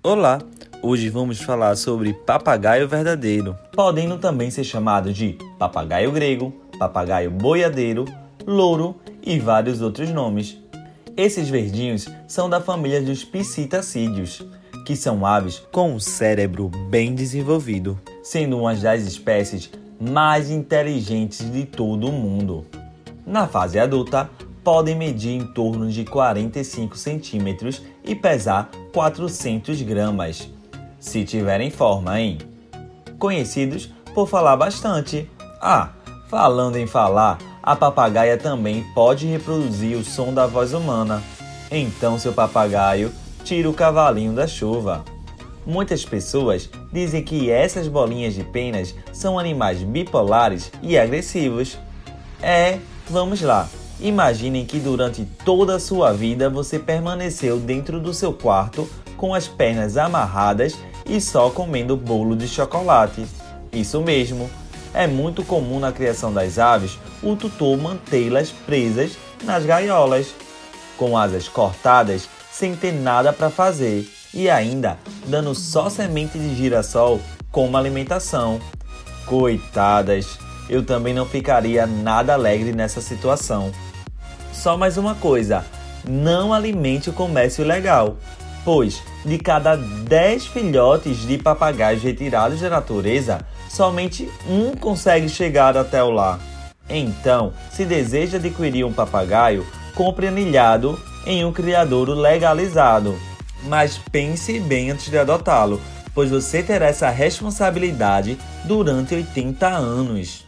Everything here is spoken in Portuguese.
Olá! Hoje vamos falar sobre papagaio verdadeiro, podendo também ser chamado de papagaio grego, papagaio boiadeiro, louro e vários outros nomes. Esses verdinhos são da família dos psitacídeos, que são aves com um cérebro bem desenvolvido, sendo uma das espécies mais inteligentes de todo o mundo. Na fase adulta, podem medir em torno de 45 centímetros e pesar 400 gramas, se tiverem forma, hein? Conhecidos por falar bastante. Ah, falando em falar, a papagaia também pode reproduzir o som da voz humana. Então, seu papagaio, tira o cavalinho da chuva. Muitas pessoas dizem que essas bolinhas de penas são animais bipolares e agressivos. É, vamos lá. Imaginem que durante toda a sua vida você permaneceu dentro do seu quarto com as pernas amarradas e só comendo bolo de chocolate. Isso mesmo. É muito comum na criação das aves o tutor mantê-las presas nas gaiolas, com asas cortadas sem ter nada para fazer e ainda dando só semente de girassol como alimentação. Coitadas, eu também não ficaria nada alegre nessa situação. Só mais uma coisa: não alimente o comércio ilegal, pois de cada 10 filhotes de papagaios retirados da natureza, somente um consegue chegar até o lar. Então, se deseja adquirir um papagaio, compre anilhado em um criadouro legalizado. Mas pense bem antes de adotá-lo, pois você terá essa responsabilidade durante 80 anos.